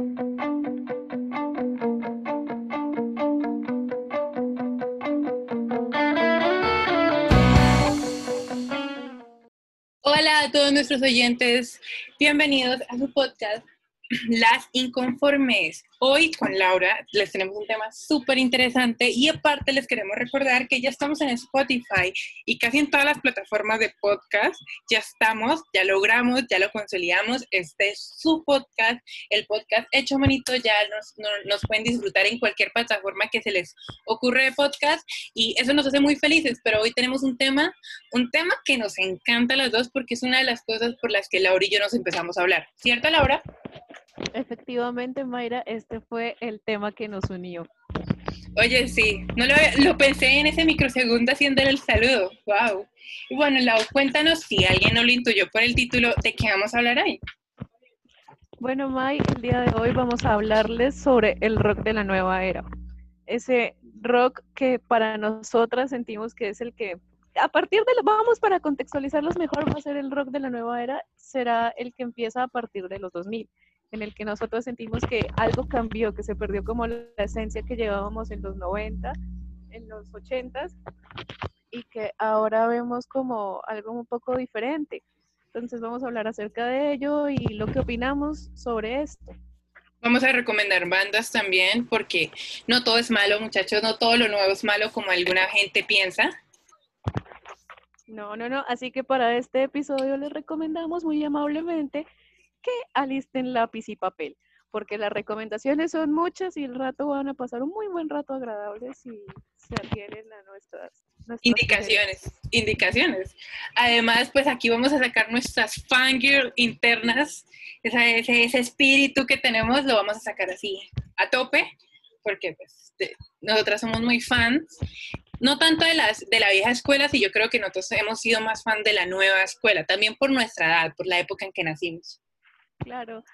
Hola a todos nuestros oyentes, bienvenidos a su podcast las inconformes. Hoy con Laura les tenemos un tema súper interesante y aparte les queremos recordar que ya estamos en Spotify y casi en todas las plataformas de podcast. Ya estamos, ya logramos, ya lo consolidamos. Este es su podcast, el podcast hecho bonito. Ya nos, nos pueden disfrutar en cualquier plataforma que se les ocurre de podcast y eso nos hace muy felices. Pero hoy tenemos un tema, un tema que nos encanta a las dos porque es una de las cosas por las que Laura y yo nos empezamos a hablar. ¿Cierto, Laura? Efectivamente, Mayra, este fue el tema que nos unió. Oye, sí, no lo, pensé en ese microsegundo haciendo el saludo. Wow. Y bueno, Lau, cuéntanos si alguien no lo intuyó por el título, ¿de qué vamos a hablar hoy? Bueno, May, el día de hoy vamos a hablarles sobre el rock de la nueva era. Ese rock que para nosotras sentimos que es el que, a partir de, vamos para contextualizarlos mejor, va a ser el rock de la nueva era, será el que empieza a partir de los 2000 en el que nosotros sentimos que algo cambió, que se perdió como la esencia que llevábamos en los 90, en los 80 y que ahora vemos como algo un poco diferente. Entonces vamos a hablar acerca de ello y lo que opinamos sobre esto. Vamos a recomendar bandas también porque no todo es malo, muchachos, no todo lo nuevo es malo como alguna gente piensa. No, no, no. Así que para este episodio les recomendamos muy amablemente que alisten lápiz y papel, porque las recomendaciones son muchas y el rato van a pasar un muy buen rato agradable si se adhieren a nuestras, indicaciones. Indicaciones. Además, pues aquí vamos a sacar nuestras fangirl internas, ese, ese espíritu que tenemos lo vamos a sacar así a tope, porque pues nosotras somos muy fans no tanto de, las, de la vieja escuela, si yo creo que nosotros hemos sido más fan de la nueva escuela, también por nuestra edad, por la época en que nacimos. Claro,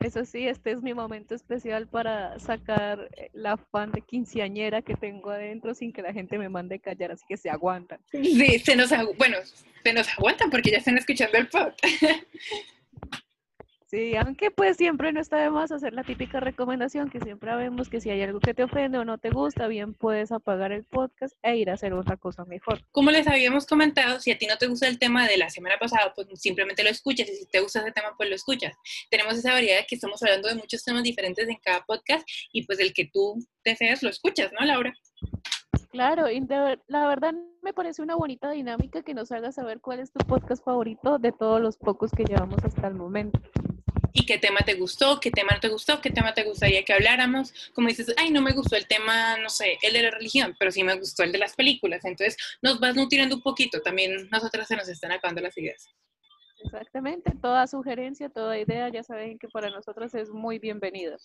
eso sí, este es mi momento especial para sacar eh, la fan de quinceañera que tengo adentro sin que la gente me mande callar, así que se aguantan. Sí, se nos, bueno, se nos aguantan porque ya están escuchando el pod. Sí, aunque pues siempre no está de más hacer la típica recomendación que siempre vemos que si hay algo que te ofende o no te gusta, bien puedes apagar el podcast e ir a hacer otra cosa mejor. Como les habíamos comentado, si a ti no te gusta el tema de la semana pasada, pues simplemente lo escuchas y si te gusta ese tema, pues lo escuchas. Tenemos esa variedad que estamos hablando de muchos temas diferentes en cada podcast y pues el que tú deseas lo escuchas, ¿no, Laura? Claro, y la verdad me parece una bonita dinámica que nos haga saber cuál es tu podcast favorito de todos los pocos que llevamos hasta el momento y qué tema te gustó, qué tema no te gustó, qué tema te gustaría que habláramos. Como dices, ay, no me gustó el tema, no sé, el de la religión, pero sí me gustó el de las películas. Entonces nos vas nutriendo un poquito. También nosotras se nos están acabando las ideas. Exactamente, toda sugerencia, toda idea, ya saben que para nosotros es muy bienvenida.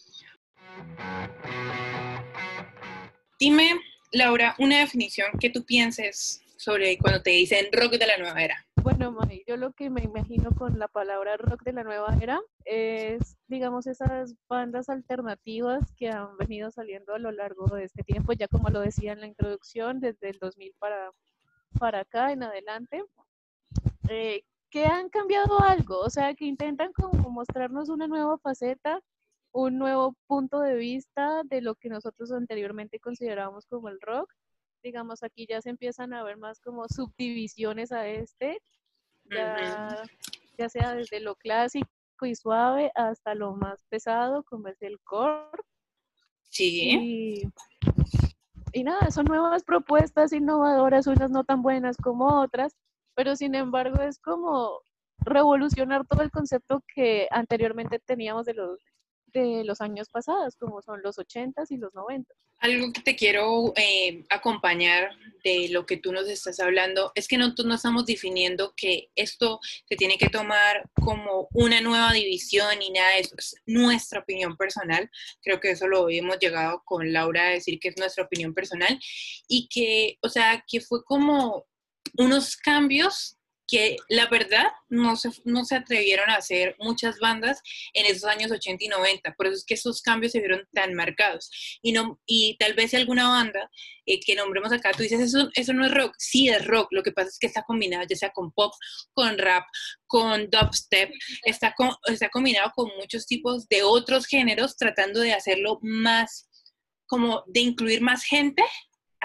Dime, Laura, una definición que tú pienses sobre cuando te dicen rock de la nueva era. Bueno, yo lo que me imagino con la palabra rock de la nueva era es, digamos, esas bandas alternativas que han venido saliendo a lo largo de este tiempo, ya como lo decía en la introducción, desde el 2000 para, para acá en adelante, eh, que han cambiado algo, o sea, que intentan como mostrarnos una nueva faceta, un nuevo punto de vista de lo que nosotros anteriormente considerábamos como el rock digamos, aquí ya se empiezan a ver más como subdivisiones a este, ya, sea desde lo clásico y suave hasta lo más pesado, como es el core. Sí. Y, nada, son nuevas propuestas innovadoras, unas no tan buenas como otras, pero sin embargo es como revolucionar todo el concepto que anteriormente teníamos de los, de los años pasados, como son los 80s y los 90 algo que te quiero eh, acompañar de lo que tú nos estás hablando es que nosotros no estamos definiendo que esto se tiene que tomar como una nueva división y nada de eso. Es nuestra opinión personal. Creo que eso lo hemos llegado con Laura a decir que es nuestra opinión personal y que, o sea, que fue como unos cambios que la verdad no se, no se atrevieron a hacer muchas bandas en esos años 80 y 90, por eso es que esos cambios se vieron tan marcados. Y, no, y tal vez alguna banda eh, que nombremos acá, tú dices, eso, eso no es rock, sí es rock, lo que pasa es que está combinado ya sea con pop, con rap, con dubstep, está, está combinado con muchos tipos de otros géneros tratando de hacerlo más, como de incluir más gente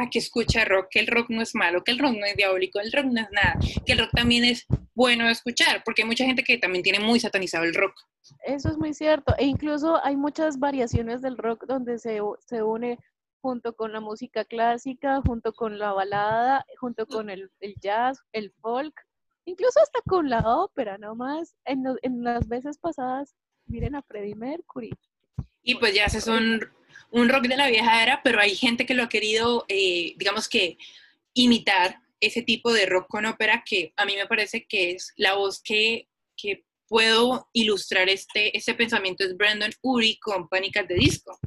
a que escucha rock, que el rock no es malo, que el rock no es diabólico, el rock no es nada, que el rock también es bueno de escuchar, porque hay mucha gente que también tiene muy satanizado el rock. Eso es muy cierto, e incluso hay muchas variaciones del rock donde se, se une junto con la música clásica, junto con la balada, junto con el, el jazz, el folk, incluso hasta con la ópera, nomás. En, en las veces pasadas, miren a Freddie Mercury. Y pues ya se son un rock de la vieja era, pero hay gente que lo ha querido, eh, digamos que, imitar ese tipo de rock con ópera que a mí me parece que es la voz que, que puedo ilustrar este, este pensamiento es Brandon Uri con Pánicas de Disco.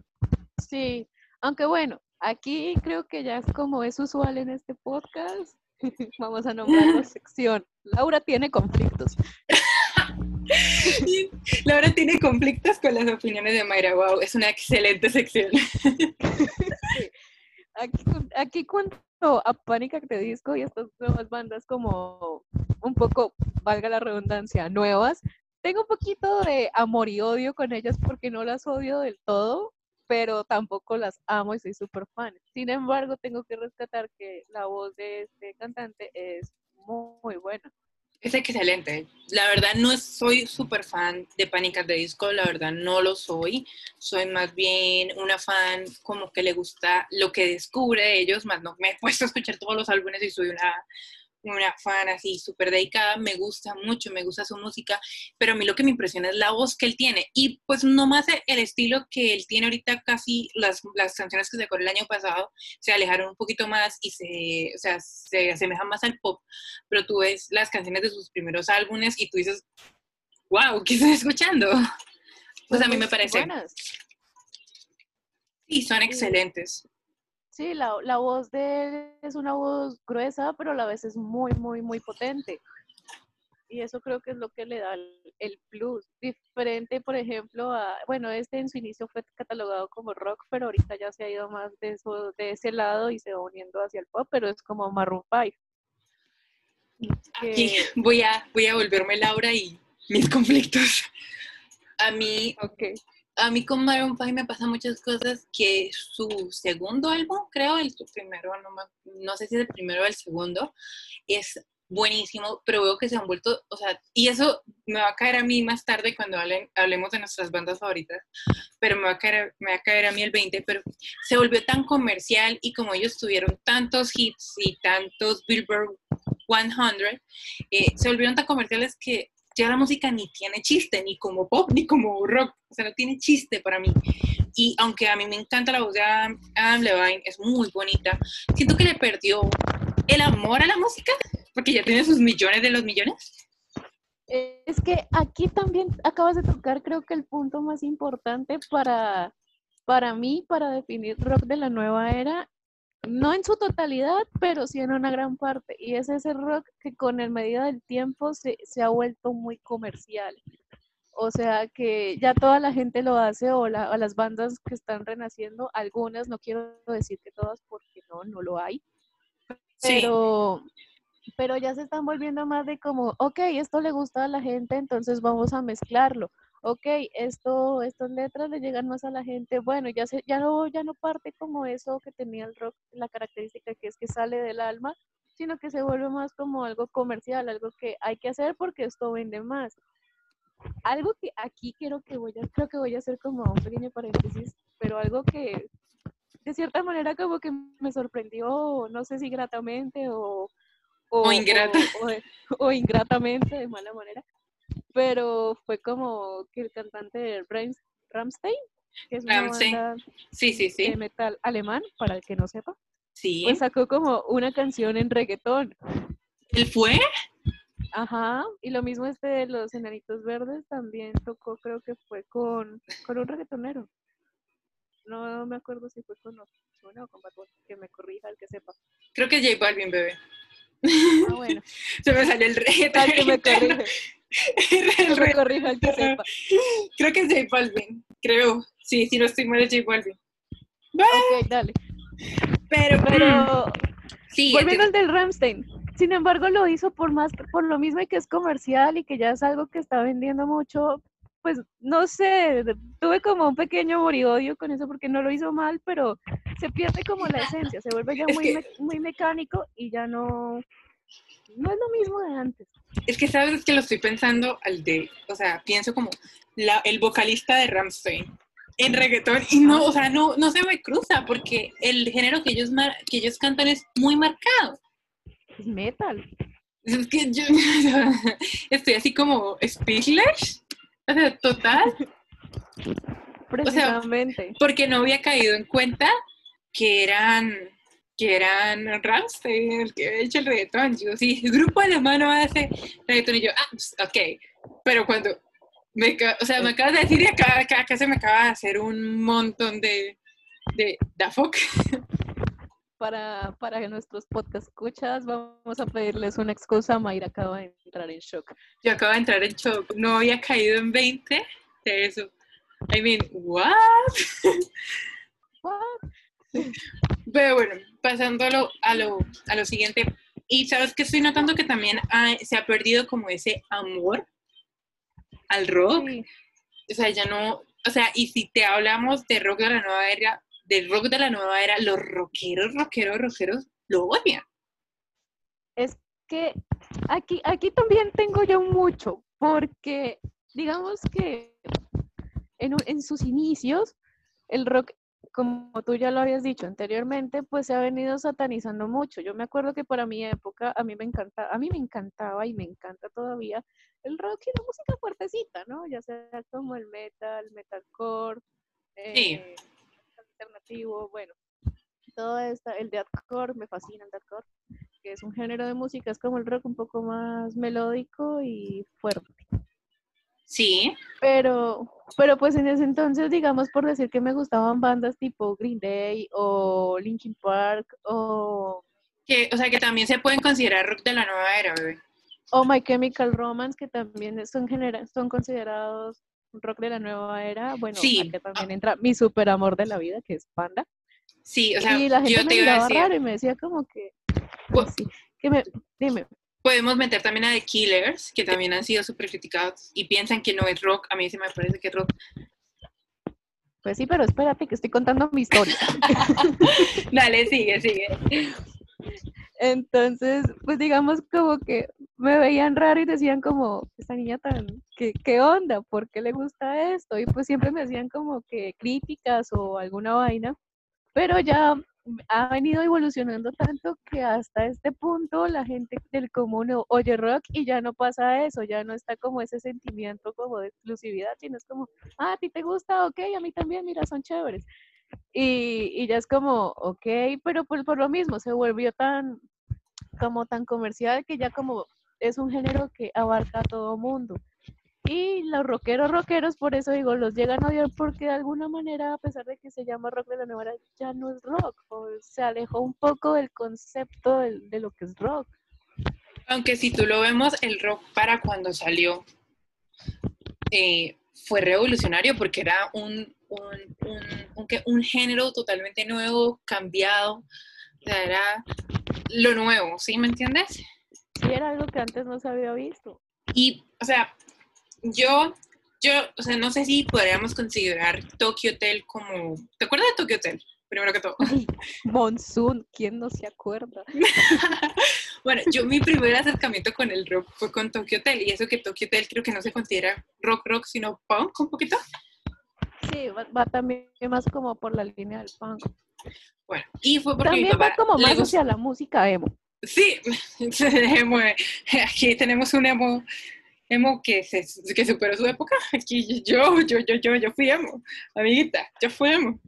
Sí, aunque bueno, aquí creo que ya es como es usual en este podcast, vamos a nombrar la sección. Laura tiene conflictos. Laura tiene conflictos con las opiniones de Mayra. Wow, es una excelente sección. Aquí, aquí cuento a Pánica de Disco y estas nuevas bandas como un poco, valga la redundancia, nuevas. Tengo un poquito de amor y odio con ellas porque no las odio del todo, pero tampoco las amo y soy súper fan. Sin embargo, tengo que rescatar que la voz de este cantante es muy buena. Es excelente. La verdad no soy súper fan de Pánicas de Disco, la verdad no lo soy. Soy más bien una fan como que le gusta lo que descubre de ellos, más no me he puesto a escuchar todos los álbumes y soy una una fan así súper dedicada, me gusta mucho, me gusta su música, pero a mí lo que me impresiona es la voz que él tiene y pues no más el estilo que él tiene ahorita, casi las, las canciones que sacó el año pasado se alejaron un poquito más y se, o sea, se asemejan más al pop, pero tú ves las canciones de sus primeros álbumes y tú dices, wow, ¿qué estoy escuchando? Pues a mí me parece... Sí, son excelentes. Sí, la, la, voz de él es una voz gruesa, pero a la vez es muy, muy, muy potente. Y eso creo que es lo que le da el, plus. Diferente, por ejemplo, a, bueno, este en su inicio fue catalogado como rock, pero ahorita ya se ha ido más de, eso, de ese lado y se va uniendo hacia el pop, pero es como Maroon 5. Aquí voy a, voy a volverme Laura y mis conflictos. A mí, okay a mí con Maroon 5 me pasan muchas cosas que su segundo álbum, creo, el su primero, no, sé si es el primero o el segundo, es buenísimo, pero veo que se han vuelto, o sea, y eso me va a caer a mí más tarde cuando hablemos de nuestras bandas favoritas, pero me va, a caer, me va a caer a mí el 20, pero se volvió tan comercial y como ellos tuvieron tantos hits y tantos Billboard 100, eh, se volvieron tan comerciales que ya la música ni tiene chiste, ni como pop, ni como rock, o sea, no tiene chiste para mí. Y aunque a mí me encanta la voz de Adam, Levine, es muy bonita, siento que le perdió el amor a la música, porque ya tiene sus millones de los millones. Es que aquí también acabas de tocar, creo que el punto más importante para, para mí, para definir rock de la nueva era, no en su totalidad, pero sí en una gran parte. Y es ese rock que con el medida del tiempo se, ha vuelto muy comercial. O sea que ya toda la gente lo hace o, las bandas que están renaciendo, algunas, no quiero decir que todas porque no, no lo hay, pero, pero ya se están volviendo más de como, ok, esto le gusta a la gente, entonces vamos a mezclarlo ok, esto, estas letras le llegan más a la gente, bueno, ya, se, ya, no, ya no parte como eso que tenía el rock, la característica que es que sale del alma, sino que se vuelve más como algo comercial, algo que hay que hacer porque esto vende más. Algo que aquí quiero que voy a, creo que voy a hacer como un pequeño paréntesis, pero algo que de cierta manera como que me sorprendió, no sé si gratamente o, o, ingrata. o ingratamente, de mala manera, pero fue como que el cantante de Ramstein, que es una banda sí, sí, sí. de metal alemán, para el que no sepa, sí. pues sacó como una canción en reggaetón. ¿Él fue? Ajá, y lo mismo este de los enanitos verdes también tocó, creo que fue con, con un reggaetonero. No me acuerdo si fue con Ozuna o con Bad que me corrija el que sepa. Creo que J Balvin, bebé. Ah, bueno. Se me salió el que me corrige. El que sepa. Creo que es J Balvin, creo. Sí, si no estoy mal es J Balvin. Ok, dale. Pero, pero, sí, volviendo al del Ramstein. Sin embargo, lo hizo por más, por lo mismo y que es comercial y que ya es algo que está vendiendo mucho. Pues no sé, tuve como un pequeño moriodio con eso porque no lo hizo mal, pero se pierde como la esencia, se vuelve ya muy, me- muy mecánico y ya no, no es lo mismo de antes. es que sabes que lo estoy pensando al de, o sea, pienso como la, el vocalista de Ramstein en reggaetón y no, o sea, no, no se me cruza porque el género que ellos, mar- que ellos cantan es muy marcado. Es metal. Es que yo estoy así como speechless, o sea, total, Precisamente. porque no había caído en cuenta que eran que eran Ramstein el que había hecho el reggaetón. Yo, sí, el grupo de mano hace reggaetón y yo, ah, pues, ok, pero cuando me, o sea, me acabas de decir y acá, acá, acá se me acaba de hacer un montón de, de, da fuck. para, para nuestros podcast escuchas, vamos a pedirles una excusa. Mayra acaba de entrar en shock. Yo acabo de entrar en shock, no había caído en 20 de eso. I mean, what? What? Pero bueno, pasando a lo, a lo, a lo siguiente, y sabes que estoy notando que también ha- se ha perdido como ese amor al rock. Sí, O sea, ya no, o sea, y si te hablamos de rock de la nueva era, del rock de la nueva era, los rockeros, rockeros, rockeros lo odian. es que aquí, aquí también tengo yo mucho, porque digamos que en, en sus inicios, el rock, como tú ya lo habías dicho anteriormente, pues se ha venido satanizando mucho. Yo me acuerdo que para mi época, a mí me encanta, a mí me encantaba y me encanta todavía el rock y la música fuertecita, ¿no? Ya sea como el metal, metalcore, Sí. eh, alternativo, bueno, todo esta, el deathcore, me fascina el deathcore, que es un género de música, es como el rock un poco más melódico y fuerte. Sí, Pero, pero pues en ese entonces, digamos, por decir que me gustaban bandas tipo Green Day o Linkin Park o, que, o sea, que también se pueden considerar rock de la nueva era, bebé. o My Chemical Romance, que también son, genera- son considerados rock de la nueva era. Bueno, Sí. aquí también entra mi super amor de la vida, que es Panda. Sí, o sea, y la gente yo me te iba a decir, raro y me decía como que, Bu- sí, que me, dime, podemos meter también a The Killers, que también han sido súper criticados y piensan que no es rock, a mí se me parece que es rock. pues sí, pero espérate que estoy contando mi historia. Dale, sigue, sigue. Entonces, pues digamos como que me veían raro y decían como, esta niña tan, ¿qué, qué onda? ¿Por qué le gusta esto? Y pues siempre me hacían como que críticas o alguna vaina, pero ya ha venido evolucionando tanto que hasta este punto la gente del común oye rock y ya no pasa eso, ya no está como ese sentimiento como de exclusividad, sino es como, ah, a ti te gusta, ok, a mí también, mira, son chéveres. Y, y ya es como, ok, pero por, por lo mismo se volvió tan, como tan comercial que ya como es un género que abarca a todo mundo. Y los rockeros, rockeros, por eso digo, los llegan a odiar porque de alguna manera, a pesar de que se llama rock de la nueva era, ya no es rock, o se alejó un poco del concepto de, lo que es rock. Aunque si tú lo vemos, el rock para cuando salió eh, fue revolucionario porque era un, un, un, un género totalmente nuevo, cambiado, o sea, era lo nuevo, ¿sí me entiendes? Sí, era algo que antes no se había visto. Y, o sea, yo, yo, o sea, no sé si podríamos considerar Tokyo Hotel como, ¿te acuerdas de Tokyo Hotel? Primero que todo. Monsoon, ¿quién no se acuerda? Bueno, yo mi primer acercamiento con el rock fue con Tokyo Hotel y eso que Tokyo Hotel creo que no se considera rock rock sino punk un poquito. Sí, va, va también más como por la línea del punk. Bueno, y fue porque mi También papá va como más hacia la música emo. Sí, eh, aquí tenemos un emo, emo que, se, que superó su época. Aquí yo, yo, yo, yo, yo fui emo, amiguita, yo fui emo.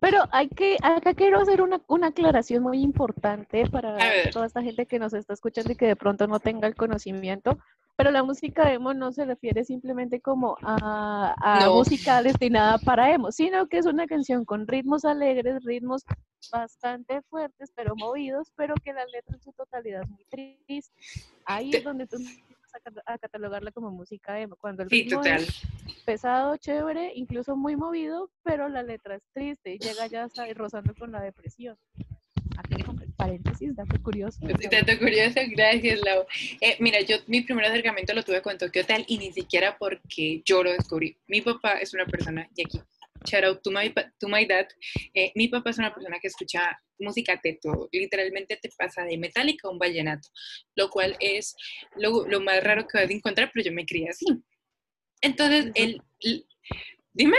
Pero hay que, acá quiero hacer una, una aclaración muy importante para A toda esta gente que nos está escuchando y que de pronto no tenga el conocimiento. pero la música emo no se refiere simplemente como a, música destinada para emo, sino que es una canción con ritmos alegres, ritmos bastante fuertes, pero movidos, pero que la letra en su totalidad es muy triste. Ahí es donde tú a, catalogarla como música emo, cuando el ritmo es pesado, chévere, incluso muy movido, pero la letra es triste y llega ya rozando con la depresión paréntesis, dato curioso. Dato curioso, gracias, Lau. Eh, mira, yo mi primer acercamiento lo tuve con Tokyo Tal y ni siquiera porque yo lo descubrí. Mi papá es una persona, y aquí, shout out to my, to my dad, eh, mi papá es una persona que escucha música de todo, literalmente te pasa de metálica a un vallenato, lo cual es lo, lo más raro que vas a encontrar, pero yo me crié así. Entonces, él, dime.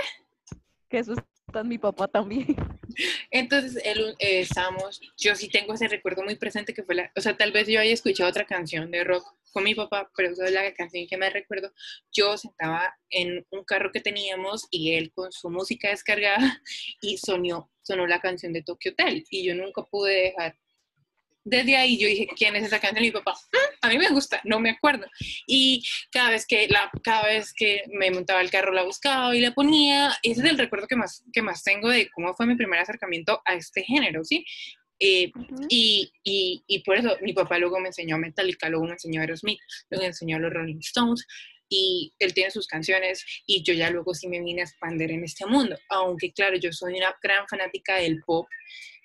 Que eso mi papá también. Entonces, él, eh, estábamos, yo sí tengo ese recuerdo muy presente que fue la, o sea, tal vez yo haya escuchado otra canción de rock con mi papá, pero esa es la canción que me recuerdo. Yo sentaba en un carro que teníamos y él con su música descargada y sonó, sonó la canción de Tokyo Hotel y yo nunca pude dejar desde ahí yo dije, ¿quién es esa canción? Y mi papá, mm, a mí me gusta, no me acuerdo. Y cada vez que, la, cada vez que me montaba el carro la buscaba y la ponía. Ese es el recuerdo que más, que más tengo de cómo fue mi primer acercamiento a este género, ¿sí? Eh, y, y, y, por eso mi papá luego me enseñó a Metallica, luego me enseñó a Aerosmith, luego me enseñó los Rolling Stones y él tiene sus canciones y yo ya luego sí me vine a expandir en este mundo, aunque claro, yo soy una gran fanática del pop,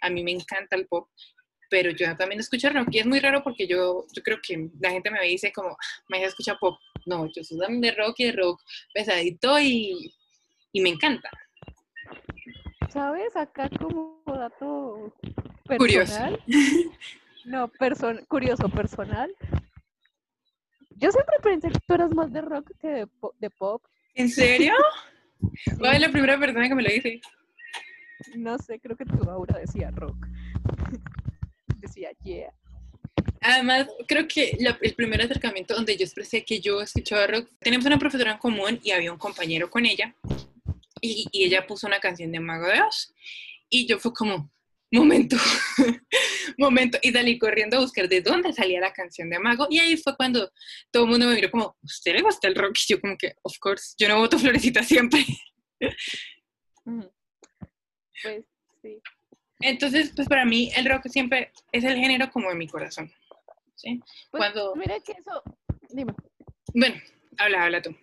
a mí me encanta el pop pero yo también escucho rock y es muy raro porque yo, yo creo que la gente me dice como, me escucha pop. No, yo soy también de rock y de rock pesadito y, y me encanta. ¿Sabes? Acá como dato personal. Curioso. No, curioso, personal. Yo siempre pensé que tú eras más de rock que de, de pop. ¿En serio? ¿Cuál es la primera persona que me lo dice? No sé, creo que tu aura decía rock decía, yeah. Además, creo que el primer acercamiento donde yo expresé que yo escuchaba rock, teníamos una profesora en común y había un compañero con ella y, y ella puso una canción de Mago de Oz y yo fue como, momento, momento, y salí corriendo a buscar de dónde salía la canción de Mago y ahí fue cuando todo el mundo me miró como, ¿usted le gusta el rock? Y yo como que, of course, yo no voto florecita siempre. Pues sí. Entonces, pues para mí el rock siempre es el género como de mi corazón. ¿sí? Pues, Cuando... Mira que eso... Dime. Bueno, habla, habla tú.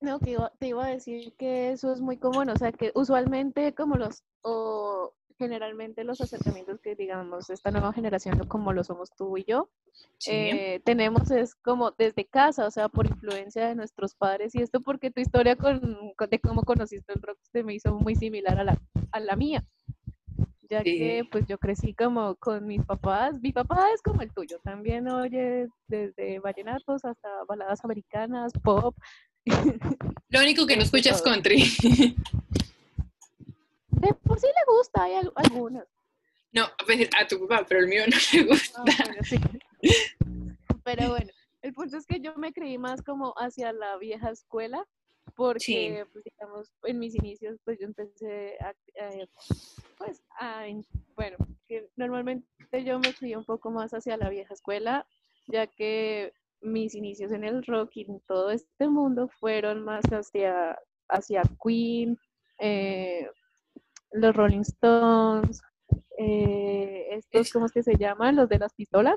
No, que te iba a decir que eso es muy común, o sea, que usualmente como los, o generalmente los acercamientos que digamos esta nueva generación, como lo somos tú y yo, eh, tenemos es como desde casa, o sea, por influencia de nuestros padres y esto porque tu historia con, de cómo conociste el rock se me hizo muy similar a la, a la mía ya que pues yo crecí como con mis papás. Mi papá es como el tuyo, también oye desde vallenatos hasta baladas americanas, pop. Lo único que no escucha es country. De por sí le gusta, hay algunas. No, pues, a tu papá, pero el mío no le gusta. Pero bueno, el punto es que yo me creí más como hacia la vieja escuela porque pues, digamos en mis inicios pues yo empecé a, pues a, bueno que normalmente yo me fui un poco más hacia la vieja escuela ya que mis inicios en el rock y en todo este mundo fueron más hacia hacia Queen eh, los Rolling Stones eh, estos cómo es que se llaman los de las pistolas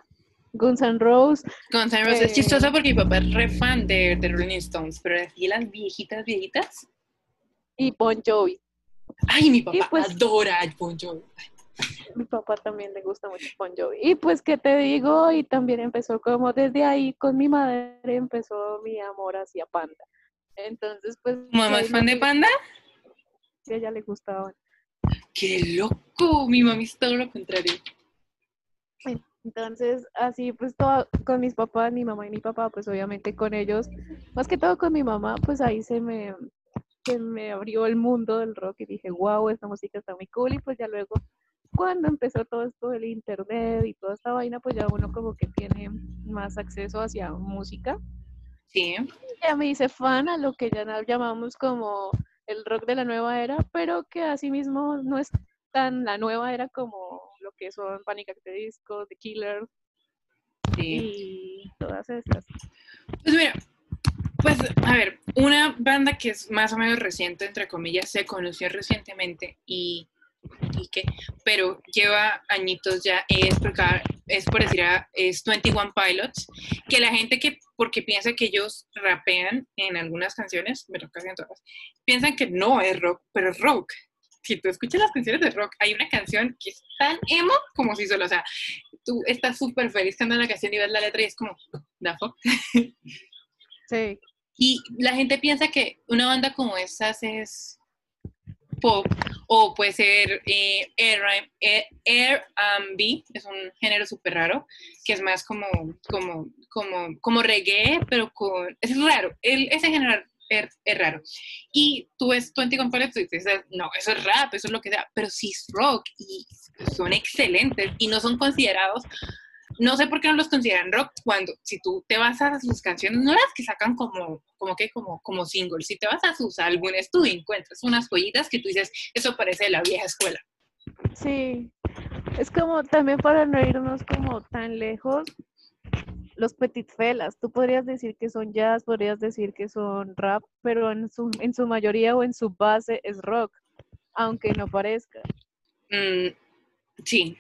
Guns N' Roses. Guns N' Roses es chistoso porque mi papá es re fan de, de Rolling Stones, pero así las viejitas, viejitas. Y Bon Jovi. Ay, mi papá pues, adora a Bon Jovi. Mi papá también le gusta mucho Bon Jovi. Y pues, ¿qué te digo? Y también empezó como desde ahí con mi madre empezó mi amor hacia Panda. Entonces, pues... ¿Mamá es fan de Panda? Sí, a ella le gustaba. ¡Qué loco! Mi mami es todo lo contrario. Entonces, así pues todo con mis papás, mi mamá y mi papá, pues obviamente con ellos, más que todo con mi mamá, pues ahí se me, se me abrió el mundo del rock y dije, wow, esta música está muy cool y pues ya luego cuando empezó todo esto del internet y toda esta vaina, pues ya uno como que tiene más acceso hacia música. Sí. Ya me hice fan a lo que ya llamamos como el rock de la nueva era, pero que asimismo no es tan la nueva era como lo que son Panic! at the Disco, The Killer. y todas estas. Pues mira, pues a ver, una banda que es más o menos reciente, entre comillas, se conoció recientemente y, pero lleva añitos ya, es por, es por decir, ah, es 21 Pilots, que la gente que, porque piensa que ellos rapean en algunas canciones, pero casi en todas, piensan que no es rock, pero es rock si tú escuchas las canciones de rock, hay una canción que es tan emo como si solo, o sea, tú estás súper feliz cantando la canción y ves la letra y es como, ¿da fuck? Sí. Y la gente piensa que una banda como esas es pop o puede ser eh, Air, B, es un género súper raro, que es más como, como, como, como reggae, pero con, es raro, el, ese género es, raro. Y tú ves 21 Pilots y dices, no, eso es rap, eso es lo que sea, pero sí es rock y son excelentes y no son considerados, no sé por qué no los consideran rock cuando, si tú te vas a sus canciones, no las que sacan como, como que, como, como singles, si te vas a sus álbumes, tú encuentras unas joyitas que tú dices, eso parece de la vieja escuela. Sí, es como también para no irnos como tan lejos, los petit felas, tú podrías decir que son jazz, podrías decir que son rap, pero en su, en su mayoría o en su base es rock, aunque no parezca. Mm, sí.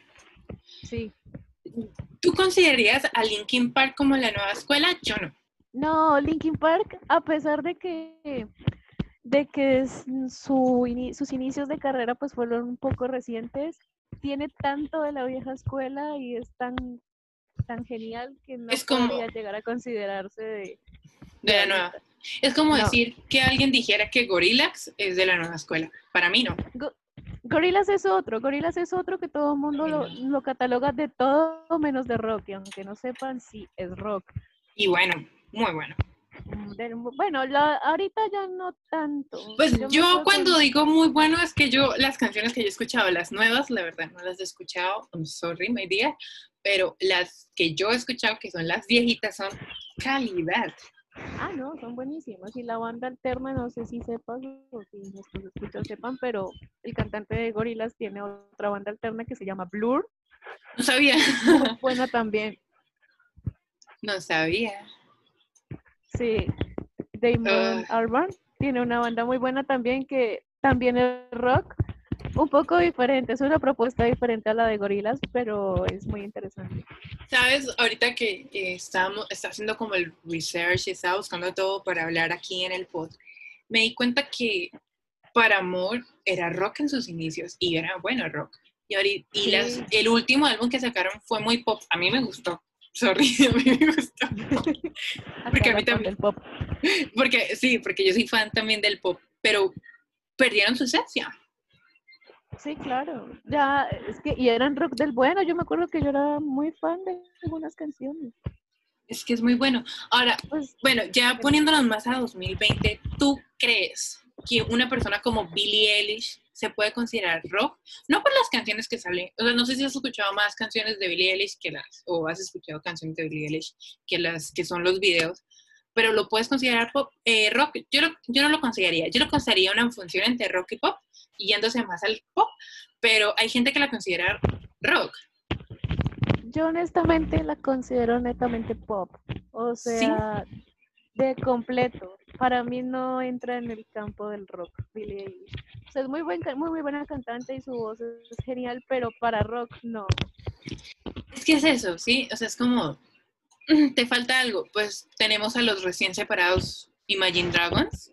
Sí. ¿Tú considerarías a Linkin Park como la nueva escuela? Yo no. No, Linkin Park, a pesar de que de que su, sus inicios de carrera pues fueron un poco recientes, tiene tanto de la vieja escuela y es tan tan genial que no podría llegar a considerarse de, de, la nueva. Es como decir que alguien dijera que Gorillax es de la nueva escuela. Para mí no. Gorillax es otro, Gorillax es otro que todo el mundo lo, lo, cataloga de todo menos de rock, y aunque no sepan si es rock. Y bueno, muy bueno. Mm, bueno, ahorita ya no tanto. Pues yo, cuando digo muy bueno es que yo las canciones que yo he escuchado, las nuevas, la verdad no las he escuchado, I'm sorry, my dear, pero las que yo he escuchado, que son las viejitas, son calidad. Ah, no, son buenísimas. Y la banda alterna, no sé si sepas o si nuestros escuchos sepan, pero el cantante de Gorilas tiene otra banda alterna que se llama Blur. No sabía. Muy buena también. No sabía. Sí. Damon uh. tiene una banda muy buena también que también es rock, un poco diferente, es una propuesta diferente a la de Gorilas, pero es muy interesante. Sabes, ahorita que estamos, está haciendo como el research y estaba buscando todo para hablar aquí en el pod, me di cuenta que para Amor era rock en sus inicios y era bueno rock. Y, ahorita, y las, el último álbum que sacaron fue muy pop. A mí me gustó. Sorry, a mí me gustó. porque a mí también. Pop. Porque sí, porque yo soy fan también del pop, pero perdieron su esencia. Sí, claro. Ya, es que, y eran rock del bueno. Yo me acuerdo que yo era muy fan de algunas canciones. Es que es muy bueno. Ahora, pues, bueno, ya poniéndonos más a 2020, ¿tú crees que una persona como Billie Eilish se puede considerar rock? No por las canciones que salen. O sea, no sé si has escuchado más canciones de Billie Eilish que las, o has escuchado canciones de Billie Eilish que las que son los videos, pero lo puedes considerar pop, eh, rock. Yo, yo no lo consideraría. Yo lo consideraría una función entre rock y pop yéndose más al pop, pero hay gente que la considera rock. Yo honestamente la considero netamente pop, o sea, de completo. Para mí no entra en el campo del rock, Billie O sea, es muy, buen, muy, muy buena cantante y su voz es genial, pero para rock no. Es que es eso, ¿sí? O sea, es como, te falta algo. Pues tenemos a los recién separados Imagine Dragons.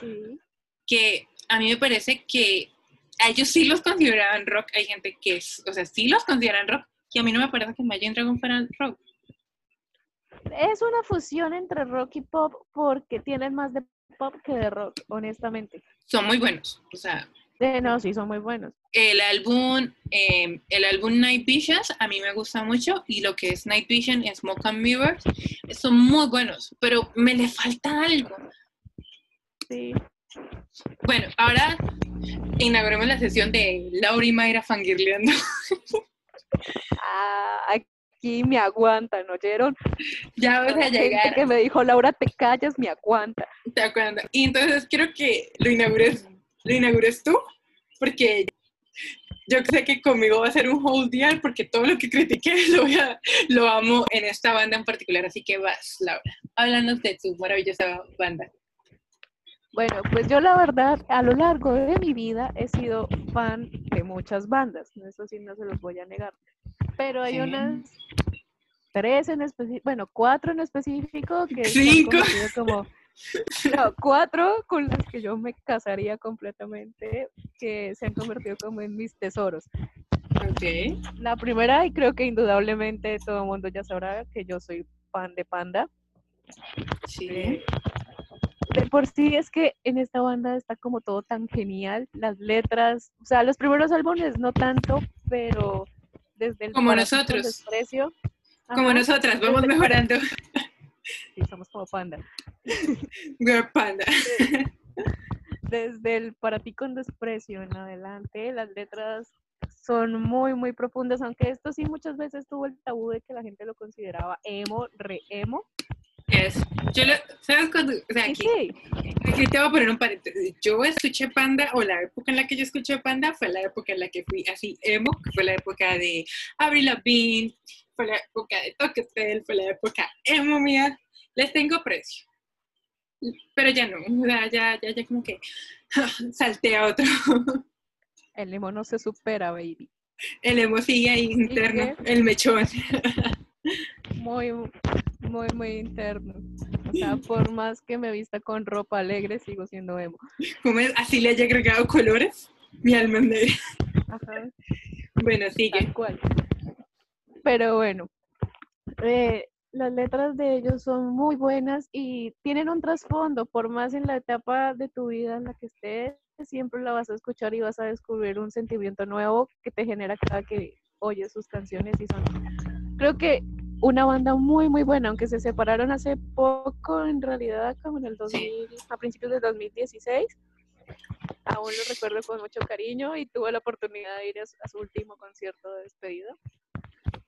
Sí. Que a mí me parece que a ellos sí los consideraban rock. Hay gente que, es, o sea, sí los consideran rock. Y a mí no me parece que Imagine Dragon fuera rock. Es una fusión entre rock y pop porque tienen más de pop que de rock, honestamente. Son muy buenos, o sea. no, sí, son muy buenos. El álbum, em, el álbum Night Visions a mí me gusta mucho y lo que es Night Vision y Smoke and Mirrors son muy buenos, pero me le falta algo. Sí. Bueno, ahora inauguremos la sesión de Laura y Mayra fangirleando. Ah, aquí me aguantan, ¿oyeron? Ya vas a llegar. que me dijo, Laura, te callas, me aguanta. Te aguanta. Y entonces quiero que lo inaugures, lo inaugures tú, porque yo sé que conmigo va a ser un whole día porque todo lo que critiqué lo, lo amo en esta banda en particular, así que vas, Laura, háblanos de tu maravillosa banda. Bueno, pues yo la verdad, a lo largo de mi vida he sido fan de muchas bandas, eso sí no se los voy a negar, pero hay unas tres en específico, bueno, cuatro en específico que cinco como no, cuatro con las que yo me casaría completamente, que se han convertido como en mis tesoros. Okay. La primera, y creo que indudablemente todo el mundo ya sabrá que yo soy fan de Panda. Sí. Eh, de por sí es que en esta banda está como todo tan genial, las letras, o sea, los primeros álbumes no tanto, pero desde el como nosotros. Desprecio, como nosotras, vamos mejorando. Sí, somos como panda. Girl panda. Desde el para ti con desprecio en adelante, las letras son muy, muy profundas, aunque esto sí muchas veces tuvo el tabú de que la gente lo consideraba emo, re emo. Yes. Yo lo, ¿sabes cuando? O sea, aquí, aquí, te voy a poner un paréntesis. Yo escuché Panda, o la época en la que yo escuché Panda fue la época en la que fui así emo, fue la época de Avril Lavigne, fue la época de Toquetel, fue la época emo mía. Les tengo precio. Pero ya no, ya, ya, ya como que salté a otro. El emo no se supera, baby. El emo sigue ahí interno, el mechón. Muy, muy, muy interno. O sea, por más que me vista con ropa alegre, sigo siendo emo. ¿Cómo es? ¿Así le haya agregado colores? Mi alma Ajá. Bueno, sigue. Tal cual. Pero bueno, eh, las letras de ellos son muy buenas y tienen un trasfondo, por más en la etapa de tu vida en la que estés, siempre la vas a escuchar y vas a descubrir un sentimiento nuevo que te genera cada que oyes sus canciones y son, creo que una banda muy muy buena, aunque se separaron hace poco, en realidad como en el 2000, a principios del 2016, aún lo recuerdo con mucho cariño y tuve la oportunidad de ir a, su último concierto de despedida.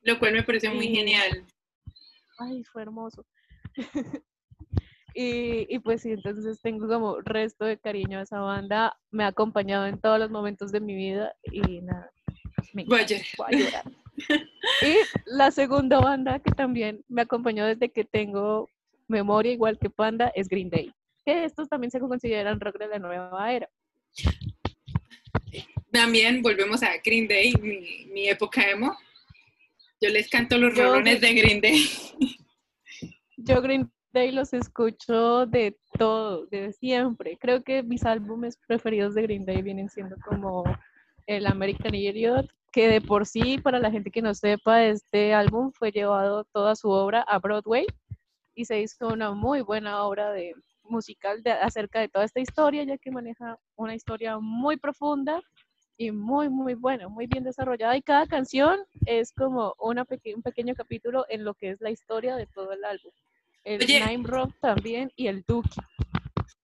Lo cual me pareció muy genial ay, fue hermoso. y, pues sí, entonces tengo como resto de cariño a esa banda, me ha acompañado en todos los momentos de mi vida y nada, me voy a llorar. y la segunda banda que también me acompañó desde que tengo memoria igual que Panda es Green Day, que estos también se consideran rock de la nueva era. También volvemos a Green Day, mi, mi época emo. Yo les canto los rolones de Green Day. Yo Green Day los escucho de todo, de siempre. Creo que mis álbumes preferidos de Green Day vienen siendo como el American Idiot, que de por sí, para la gente que no sepa, este álbum fue llevado toda su obra a Broadway y se hizo una muy buena obra de musical de, acerca de toda esta historia, ya que maneja una historia muy profunda y muy, muy bueno, muy bien desarrollada. Y cada canción es como una un pequeño capítulo en lo que es la historia de todo el álbum. El Nine Rock también y el Duke.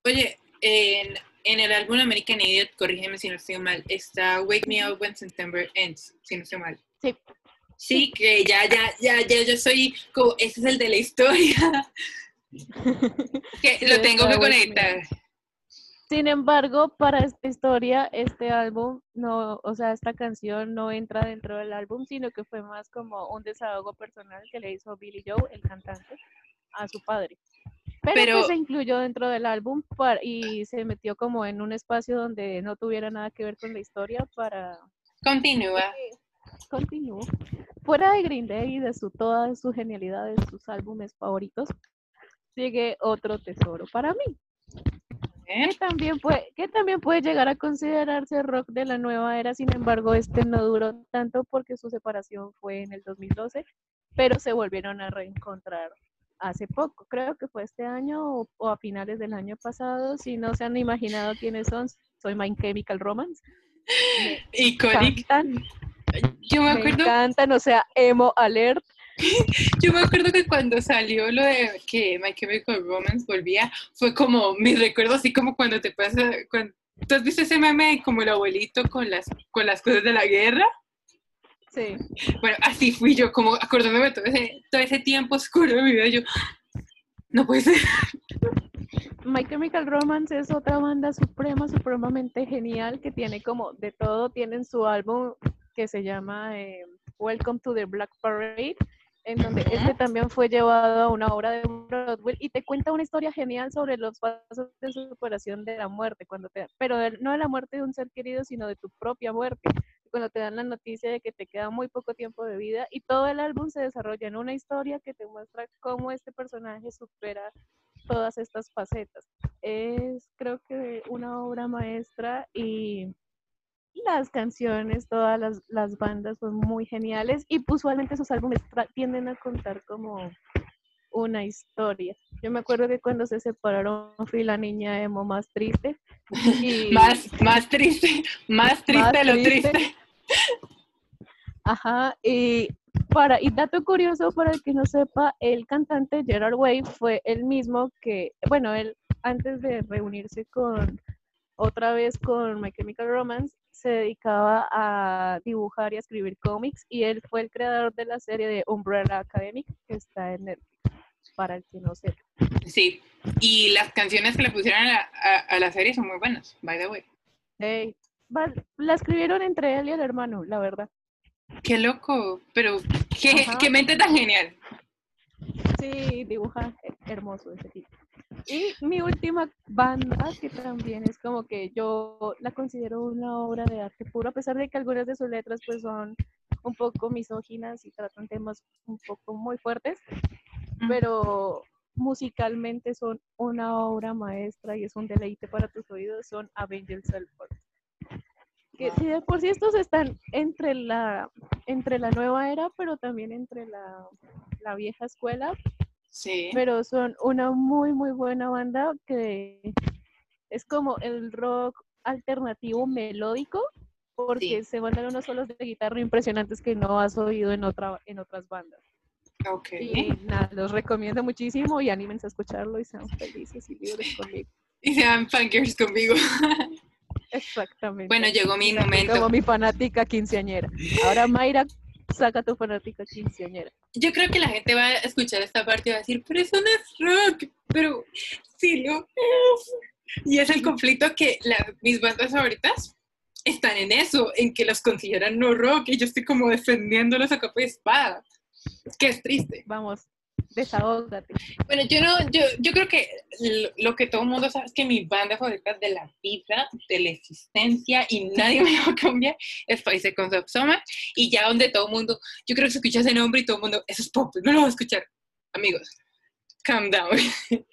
Oye, en, en, el álbum American Idiot, corrígeme si no estoy mal, está Wake Me Up When September Ends, si no estoy mal. Sí. Sí, que ya, ya, ya, ya, yo soy como, ese es el de la historia. que lo tengo que conectar. Sin embargo, para esta historia, este álbum no, o sea, esta canción no entra dentro del álbum, sino que fue más como un desahogo personal que le hizo Billy Joe, el cantante, a su padre. Pero, se incluyó dentro del álbum y se metió como en un espacio donde no tuviera nada que ver con la historia para... Continúa. Continúa. Fuera de Green Day y de su, todas sus genialidades, sus álbumes favoritos, sigue otro tesoro para mí que también, puede, que también puede llegar a considerarse rock de la nueva era, sin embargo, este no duró tanto porque su separación fue en el 2012, pero se volvieron a reencontrar hace poco, creo que fue este año o, a finales del año pasado, si no se han imaginado quiénes son, soy My Chemical Romance. Iconic. Yo me acuerdo. Me encantan, o sea, emo alert. Yo me acuerdo que cuando salió lo de que My Chemical Romance volvía, fue como mi recuerdo, así como cuando te pasa, cuando, ¿tú has visto ese meme como el abuelito con las, con las cosas de la guerra? Sí. Bueno, así fui yo, como acordándome de todo ese, todo ese tiempo oscuro de mi vida, yo, no puede ser. My Chemical Romance es otra banda suprema, supremamente genial, que tiene como de todo. Tienen su álbum que se llama eh, Welcome to the Black Parade, en donde este también fue llevado a una obra de Broadway y te cuenta una historia genial sobre los pasos de superación de la muerte, cuando te, pero no de la muerte de un ser querido, sino de tu propia muerte, cuando te dan la noticia de que te queda muy poco tiempo de vida y todo el álbum se desarrolla en una historia que te muestra cómo este personaje supera todas estas facetas. Es creo que una obra maestra y las canciones, todas las, las bandas son muy geniales y usualmente sus álbumes tienden a contar como una historia. Yo me acuerdo que cuando se separaron fui la niña emo más triste. Y... más, más triste, más triste lo triste. Ajá, y para, y dato curioso para el que no sepa, el cantante Gerard Way fue el mismo que, bueno, él antes de reunirse con otra vez con My Chemical Romance, se dedicaba a dibujar y a escribir cómics y él fue el creador de la serie de Umbrella Academic que está en Netflix, para el que no sepa. Sí, y las canciones que le pusieron a la, serie son muy buenas, by the way. la escribieron entre él y el hermano, la verdad. Qué loco, pero qué, qué mente tan genial. Sí, dibuja hermoso ese tipo. Y mi última banda, que también es como que yo la considero una obra de arte puro, a pesar de que algunas de sus letras pues son un poco misóginas y tratan temas un poco muy fuertes, pero musicalmente son una obra maestra y es un deleite para tus oídos, son Avengers Selford. Que si de por sí estos están entre la, entre la nueva era, pero también entre la, la vieja escuela, Sí. Pero son una muy, muy buena banda que es como el rock alternativo melódico, porque se mandan unos solos de guitarra impresionantes que no has oído en, otra, en otras bandas. Ok. Y nada, los recomiendo muchísimo y anímense a escucharlo y sean felices y libres conmigo. Y sean fangirls conmigo. Exactamente. Bueno, llegó mi momento. Como mi fanática quinceañera. Ahora Mayra, saca tu fanática quinceañera. Yo creo que la gente va a escuchar esta parte y va a decir, pero eso no es rock, pero sí lo es. Y es el conflicto que mis bandas favoritas están en eso, en que los consideran no rock y yo estoy como defendiéndolos a capa de espada. Que es triste. Vamos, desahógate. Bueno, yo no, yo, yo creo que lo, que todo el mundo sabe es que mi banda favorita de la vida, de la existencia, y nadie me lo cambia, es Five Seconds of Summer, y ya donde todo el mundo, yo creo que se escucha ese nombre y todo el mundo, eso es pop, no lo voy a escuchar. Amigos, calm down.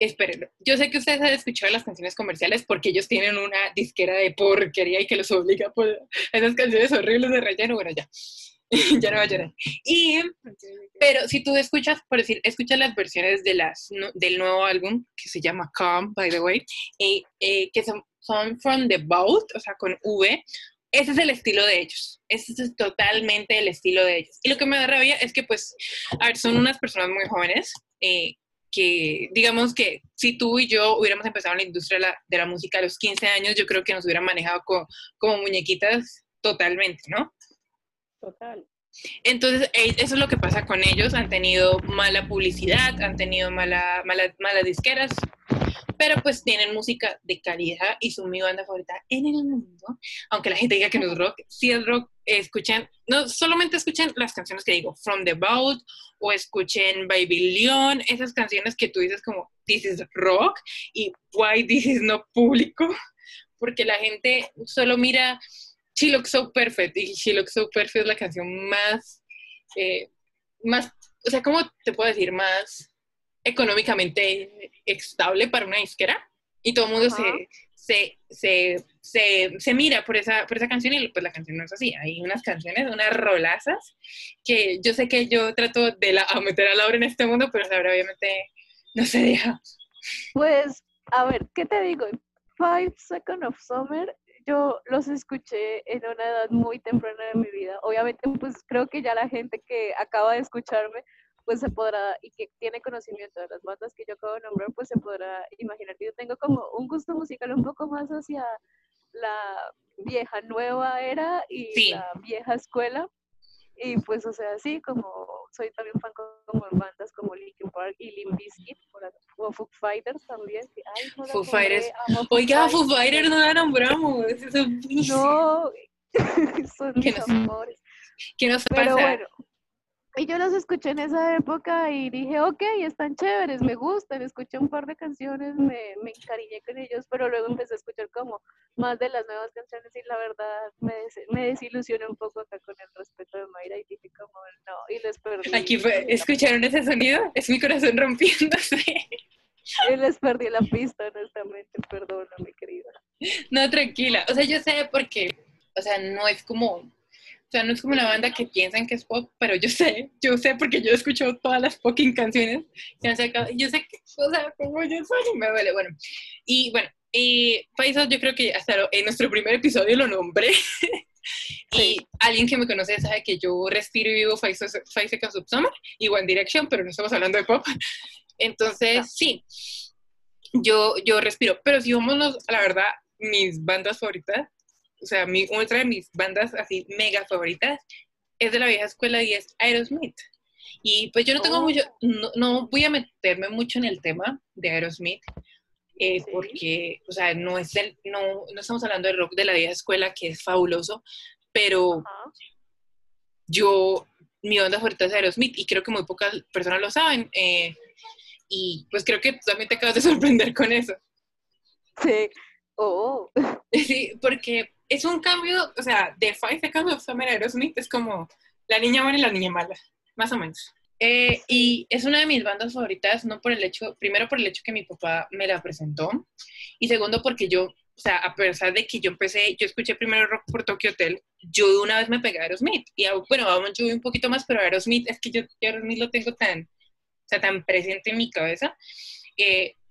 Espérenlo. Yo sé que ustedes han escuchado las canciones comerciales porque ellos tienen una disquera de porquería y que los obliga por esas canciones horribles de relleno. Bueno, ya. ya no va a llorar. Y, pero si tú escuchas, por decir, escuchas las versiones de las, del nuevo álbum, que se llama Calm, by the way, eh, eh, que son, son From the Boat, o sea, con V, ese es el estilo de ellos. Ese es totalmente el estilo de ellos. Y lo que me da rabia es que, pues, a ver, son unas personas muy jóvenes, eh, que digamos que si tú y yo hubiéramos empezado en la industria de la, de la música a los 15 años, yo creo que nos hubieran manejado como muñequitas totalmente, ¿no? Total. Entonces, e, eso es lo que pasa con ellos. Han tenido mala publicidad, han tenido mala, mala, malas disqueras, pero pues tienen música de calidad y son mi banda favorita en el mundo. Aunque la gente diga que no es rock, si es rock, escuchen, no solamente escuchen las canciones que digo, From the Boat o escuchen Baby Leon, esas canciones que tú dices como, this is rock y why this is no público, porque la gente solo mira She Looks So Perfect. Y She Looks So Perfect es la canción más, eh, más, o sea, ¿cómo te puedo decir? Más económicamente estable para una disquera. Y todo el mundo se, se, se, se, se, mira por esa, por esa canción y pues la canción no es así. Hay unas canciones, unas rolazas, que yo sé que yo trato de la, a meter a Laura en este mundo, pero Laura obviamente no se deja. Pues, a ver, ¿qué te digo? Five Seconds of Summer yo los escuché en una edad muy temprana de mi vida. Obviamente, pues creo que ya la gente que acaba de escucharme, pues se podrá, y que tiene conocimiento de las bandas que yo acabo de nombrar, pues se podrá imaginar que yo tengo como un gusto musical un poco más hacia la vieja nueva era y la vieja escuela. Y pues, o sea, sí, como soy también fan como bandas como Linkin Park y Limp Bizkit, o Foo Fighters también. Ay, no Foo Fighters. Oiga, Foo Fighters no la nombramos. Eso no, son mis amores. ¿Qué nos Pero bueno, y yo los escuché en esa época y dije, ok, están chéveres, me gustan, escuché un par de canciones, me, me encariñé con ellos, pero luego empecé a escuchar como más de las nuevas canciones y la verdad me, me desilusioné un poco acá con el respeto de Mayra y dije como, no, y les perdí. Aquí fue, ¿escucharon ese sonido? Es mi corazón rompiéndose. Y les perdí la pista, honestamente, perdóname, querida. No, tranquila, o sea, yo sé porque, o sea, no es como o sea, no es como una banda que piensan que es pop, pero yo sé, yo sé porque yo he escuchado todas las fucking canciones que han sacado. Yo sé que, o sea, como yo soy me duele. Bueno, y bueno, y Faiso yo creo que hasta en nuestro primer episodio lo nombré. y alguien que me conoce sabe que yo respiro y vivo Faiso of Summer y One Direction, pero no estamos hablando de pop. Entonces, ah. sí, yo, yo respiro. Pero si vamos, la verdad, mis bandas favoritas o sea, mi, otra de mis bandas así mega favoritas es de la vieja escuela y es Aerosmith. Y pues yo no tengo oh. mucho, no, voy a meterme mucho en el tema de Aerosmith, eh, porque, o sea, no, es del, no, no estamos hablando del rock de la vieja escuela, que es fabuloso, pero yo, mi banda favorita es Aerosmith y creo que muy pocas personas lo saben. Eh, y pues creo que también te acabas de sorprender con eso. Sí. Oh. Sí, porque es un cambio, o sea, de Five Seconds of Summer Aerosmith es como la niña buena y la niña mala, más o menos. Eh, y es una de mis bandas favoritas, no por el hecho, primero por el hecho que mi papá me la presentó, y segundo porque yo, o sea, a pesar de que yo empecé, yo escuché primero rock por Tokyo Hotel, yo una vez me pegué a Aerosmith, y bueno, vamos, yo un poquito más, pero Aerosmith, es que yo, yo Aerosmith lo tengo tan, o sea, tan presente en mi cabeza,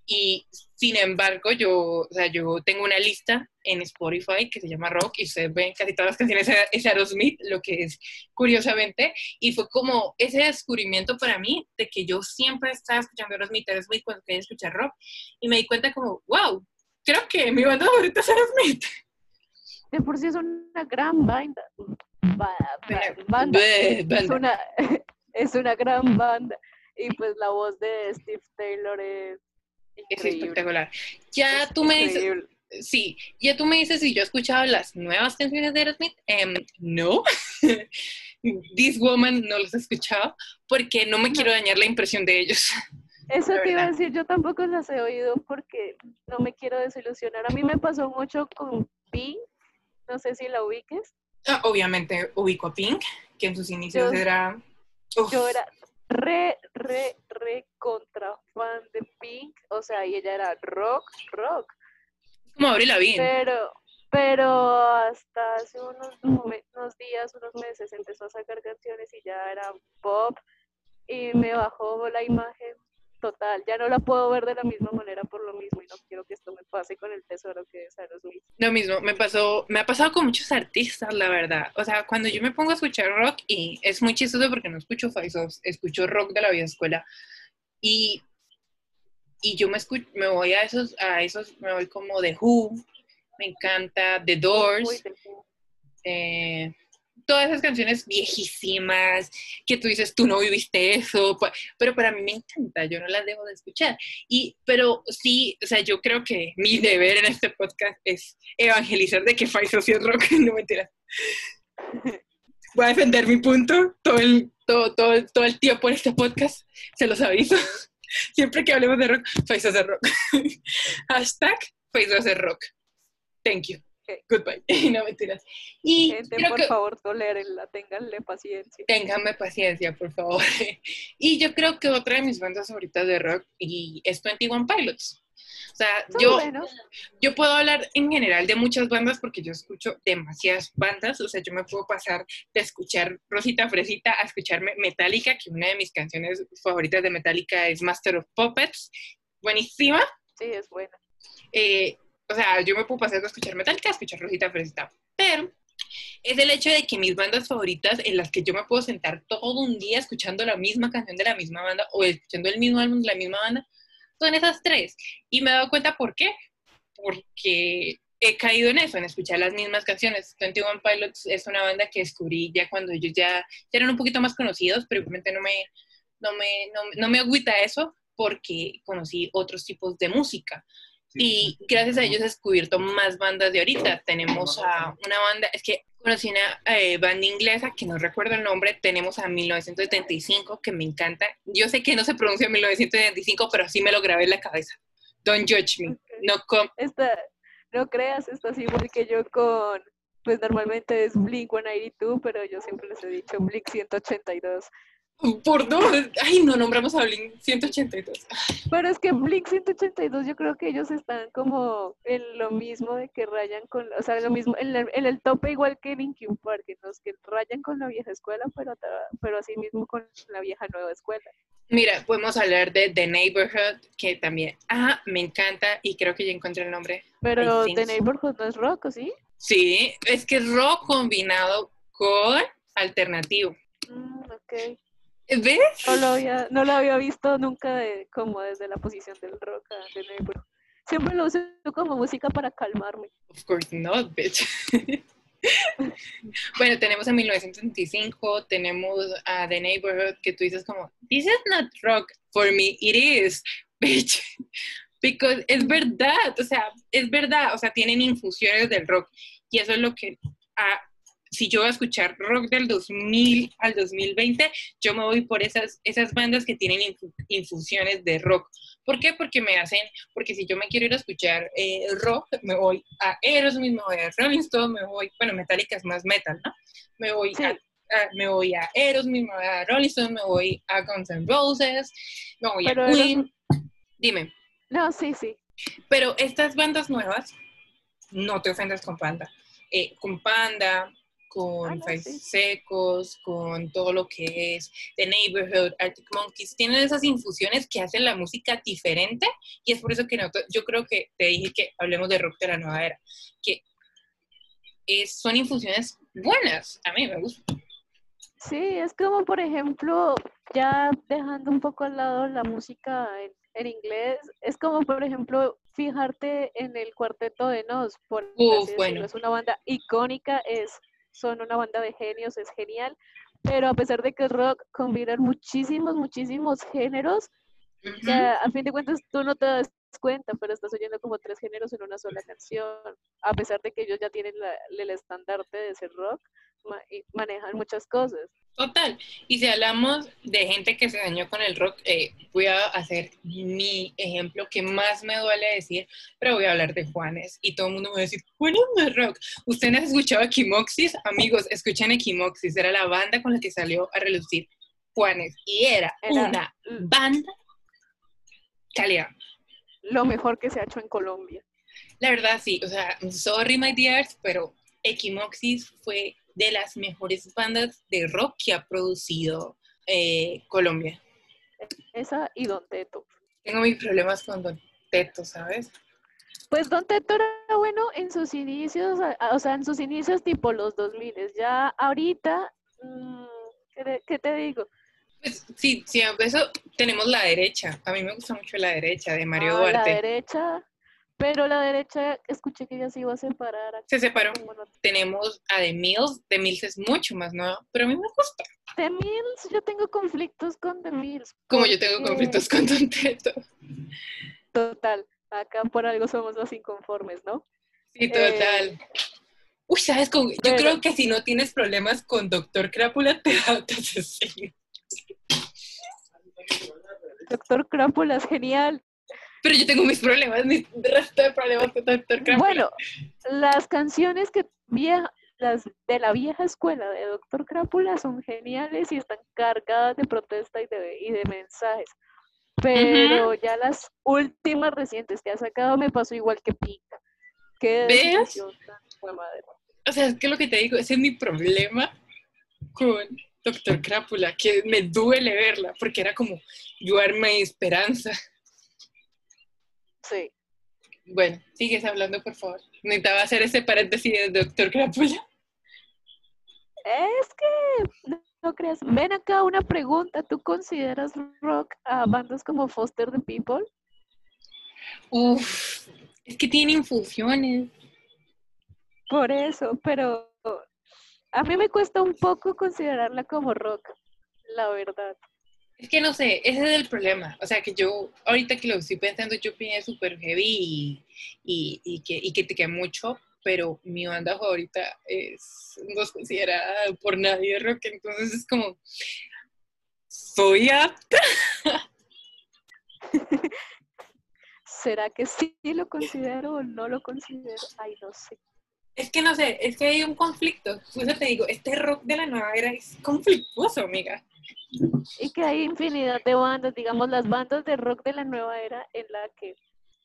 y sin embargo, yo, o sea, yo tengo una lista en Spotify que se llama Rock y ustedes ven casi todas las canciones es Aerosmith, lo que es curiosamente, y fue como ese descubrimiento para mí de que yo siempre estaba escuchando Aerosmith, Aerosmith cuando quería escuchar rock, y me di cuenta como, wow, creo que mi banda favorita es Aerosmith. De por sí es una gran banda. banda. Es, una, es una gran banda. Y pues la voz de Steve Taylor es es espectacular. Ya tú me dices, sí, ya tú me dices si yo he escuchado las nuevas canciones de Aerosmith. Em, no, This Woman no los he escuchado porque no me quiero dañar la impresión de ellos. Eso te iba a decir, yo tampoco las he oído porque no me quiero desilusionar. A mí me pasó mucho con Pink, no sé si la ubiques. Ah, obviamente ubico a Pink, que en sus inicios era... Yo era re, re, re contra fan de Pink, o sea, y ella era rock, rock. Como Abril Lavigne. Pero, pero hasta hace unos, unos días, unos meses empezó a sacar canciones y ya era pop y me bajó la imagen total, ya no la puedo ver de la misma manera por lo mismo y no quiero que esto me pase con el tesoro que es Aerosmith. Lo mismo, me pasó, me ha pasado con muchos artistas, la verdad. O sea, cuando yo me pongo a escuchar rock y es muy chistoso porque no escucho Faisos, escucho rock de la vieja escuela y, y yo me escucho, me voy a esos, a esos, me voy como de Who, me encanta The Doors. Eh, todas esas canciones viejísimas que tú dices, tú no viviste eso, pero para mí me encanta, yo no las debo de escuchar. Y, pero sí, o sea, yo creo que mi deber en este podcast es evangelizar de que Faiso sí es rock, no mentira. Voy a defender mi punto todo el, todo, todo, todo el tiempo en este podcast, se los aviso. Siempre que hablemos de rock, Faiso es rock. Hashtag Faiso es rock. Thank you. Goodbye. no mentiras. Y Gente, por favor, tolérenla, ténganle paciencia. Ténganme paciencia, por favor. y yo creo que otra de mis bandas favoritas de rock y es 21 Pilots. O sea, yo, yo puedo hablar en general de muchas bandas porque yo escucho demasiadas bandas. O sea, yo me puedo pasar de escuchar Rosita Fresita a escucharme Metallica, que una de mis canciones favoritas de Metallica es Master of Puppets. Buenísima. Sí, es buena. Eh, o sea, yo me puedo pasar a escuchar Metallica, a escuchar Rosita Fresita, pero es el hecho de que mis bandas favoritas en las que yo me puedo sentar todo un día escuchando la misma canción de la misma banda o escuchando el mismo álbum de la misma banda, son esas tres. Y me he dado cuenta por qué. Porque he caído en eso, en escuchar las mismas canciones. 21 Pilots es una banda que descubrí ya cuando ellos ya, eran un poquito más conocidos, pero igualmente no me, no me, no, no me agüita eso porque conocí otros tipos de música. Y gracias a ellos he descubierto más bandas de ahorita. Tenemos a una banda, es que conocí una eh, banda inglesa que no recuerdo el nombre. Tenemos a 1975 que me encanta. Yo sé que no se pronuncia 1975, pero sí me lo grabé en la cabeza. Don't judge me. No, no creas, estás igual que yo con, pues normalmente es Blink 182, pero yo siempre les he dicho Blink 182. Por dos. Ay, no nombramos a Blink 182. Pero es que Blink 182 yo creo que ellos están como en lo mismo de que rayan con, o sea, lo mismo, en el, tope igual que Linkin Park, los que rayan con la vieja escuela, pero, pero así mismo con la vieja nueva escuela. Mira, podemos hablar de The Neighborhood, que también, ah, me encanta y creo que ya encontré el nombre. Pero The Neighborhood no es rock, ¿o sí? Sí, es que es rock combinado con alternativo. Mm, ok. ¿Ves? No lo había, no lo había visto nunca como desde la posición del rock de Neighborhood. Siempre lo uso como música para calmarme. Of course not, bitch. bueno, tenemos a 1975, tenemos a The Neighborhood, que tú dices como, this is not rock, for me it is, bitch. Because es verdad, o sea, es verdad, o sea, tienen infusiones del rock. Y eso es lo que ha si yo voy a escuchar rock del 2000 al 2020, yo me voy por esas, esas bandas que tienen infusiones de rock. ¿Por qué? Porque me hacen, porque si yo me quiero ir a escuchar eh, rock, me voy a Aerosmith, me voy a Rolling Stone, me voy, bueno, Metallica es más metal, ¿no? Me voy a me voy a Aerosmith, me voy a Rolling Stone, me voy a Guns N' Roses, me voy a Queen. Dime. No, sí, sí. Pero estas bandas nuevas, no te ofendas con Panda. Eh, con Panda, con ah, Secos, con todo lo que es The Neighborhood, Arctic Monkeys, tienen esas infusiones que hacen la música diferente y es por eso que yo creo que te dije que hablemos de rock de la nueva era, que es, son infusiones buenas, a mí me gusta. Sí, es como por ejemplo, ya dejando un poco al lado la música en, en inglés, es como por ejemplo fijarte en el cuarteto de Nos, por bueno. es una banda icónica, es son una banda de genios, es genial, pero a pesar de que el rock combina muchísimos, muchísimos géneros, a fin de cuentas tú no te das cuenta, pero estás oyendo como tres géneros en una sola canción, a pesar de que ellos ya tienen el estandarte de ser rock, y manejan muchas cosas. Total. Y si hablamos de gente que se dañó con el rock, eh, voy a hacer mi ejemplo que más me duele decir, pero voy a hablar de Juanes. Y todo el mundo me va a decir, Juanes no es rock. ¿Ustedes han escuchado Equimoxis? Amigos, escuchen Equimoxis. Era la banda con la que salió a relucir Juanes. Y era, una banda calidad. Lo mejor que se ha hecho en Colombia. La verdad, sí. O sea, sorry, my dears, pero Equimoxis fue de las mejores bandas de rock que ha producido eh, Colombia. Esa y Don Teto. Tengo mis problemas con Don Teto, ¿sabes? Pues Don Teto era bueno en sus inicios, o sea, en sus inicios tipo los 2000. Ya ahorita, mm, ¿qué, te digo? Pues sí, sí, eso tenemos la derecha. A mí me gusta mucho la derecha de Mario ah, Duarte. La derecha, pero la derecha, escuché que ya se iba a separar. Se separó. Tenemos a The Mills. The Mills es mucho más nuevo, pero a mí me gusta. The Mills, yo tengo conflictos con The Mills. Como yo tengo conflictos con Don Teto. Total. Acá por algo somos los inconformes, ¿no? Sí, total. Eh, Uy, ¿sabes? Con... yo creo que si no tienes problemas con Doctor Crápula, te da Doctor Crápula es genial. Pero yo tengo mis problemas, mis resto de problemas con Doctor Crápula. Bueno, las canciones que vieja, las de la vieja escuela de Doctor Crápula son geniales y están cargadas de protesta y de, y de mensajes. Pero ya las últimas recientes que ha sacado me pasó igual que Pica. ¿Ves? O sea, es que lo que te digo, ese es mi problema con Doctor Crápula, que me duele verla, porque era como yo esperanza. Sí. Bueno, sigues hablando, por favor. Necesitaba hacer ese paréntesis de Doctor Crápula. Es que no, creas. Ven acá una pregunta. ¿Tú consideras rock a bandas como Foster the People? Uf, es que tiene infusiones. Por eso, pero a mí me cuesta un poco considerarla como rock, la verdad. Es que no sé, ese es el problema. O sea, que yo, ahorita que lo estoy pensando, yo pienso súper heavy y, y, que, y que te queda mucho, pero mi banda favorita es, no es considerada por nadie rock, entonces es como, soy apta. ¿Será que sí lo considero o no lo considero? Ay, no sé. Es que no sé, es que hay un conflicto. Por eso te digo, este rock de la nueva era es conflictuoso, amiga. Y que hay infinidad de bandas, digamos las bandas de rock de la nueva era en la que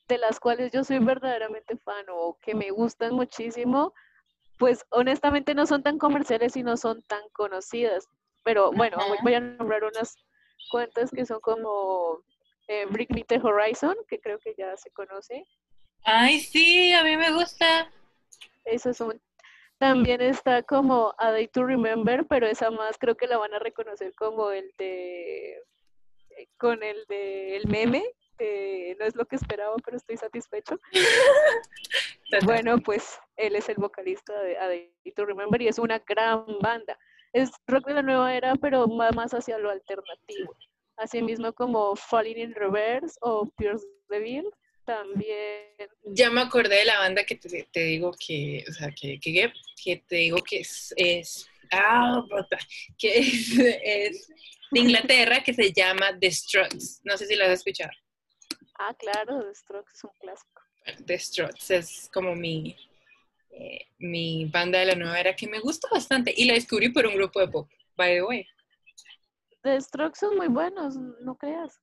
de las cuales yo soy verdaderamente fan o que me gustan muchísimo, pues honestamente no son tan comerciales y no son tan conocidas. Pero bueno, voy a nombrar unas cuantas que son como eh, Brick Meter Horizon, que creo que ya se conoce. Ay, sí, a mí me gusta. Eso son. También está como A Day to Remember, pero esa más creo que la van a reconocer como el de. Eh, con el de el meme. no es lo que esperaba, pero estoy satisfecho. bueno, pues él es el vocalista de A Day to Remember y es una gran banda. Es rock de la nueva era, pero más hacia lo alternativo. Asimismo como Falling in Reverse o Pierce the Veil también. Ya me acordé de la banda que te, digo que, o sea, que, que, te digo que es, es ah, que es, de Inglaterra, que se llama The Struts. No sé si la has escuchado. Ah, claro, The Struts es un clásico. The Struts es como mi, eh, mi banda de la nueva era que me gusta bastante y la descubrí por un grupo de pop, by the way. The Strokes son muy buenos, no creas.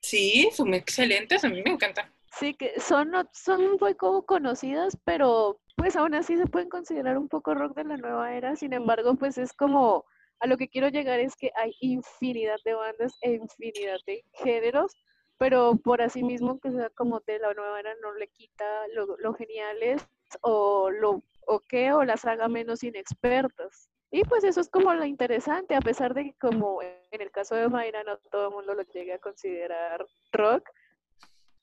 Sí, son excelentes, a mí me encanta. Sí, que son, son un poco conocidas, pero pues aún así se pueden considerar un poco rock de la nueva era. Sin embargo, pues es como, a lo que quiero llegar es que hay infinidad de bandas e infinidad de géneros, pero por así mismo que sea como de la nueva era no le quita lo, lo geniales o lo o qué o las haga menos inexpertas. Y pues eso es como lo interesante, a pesar de que como en el caso de Mayra no todo el mundo lo llegue a considerar rock,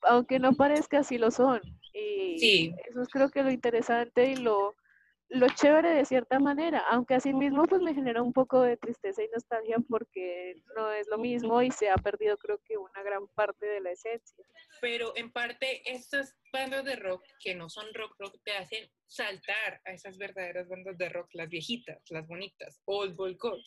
aunque no parezca así lo son. Y sí. eso es creo que lo interesante y lo, lo chévere de cierta manera, aunque así mismo pues me genera un poco de tristeza y nostalgia porque no es lo mismo y se ha perdido creo que una gran parte de la esencia. Pero en parte estas bandas de rock que no son rock rock te hacen saltar a esas verdaderas bandas de rock, las viejitas, las bonitas, old boy gold.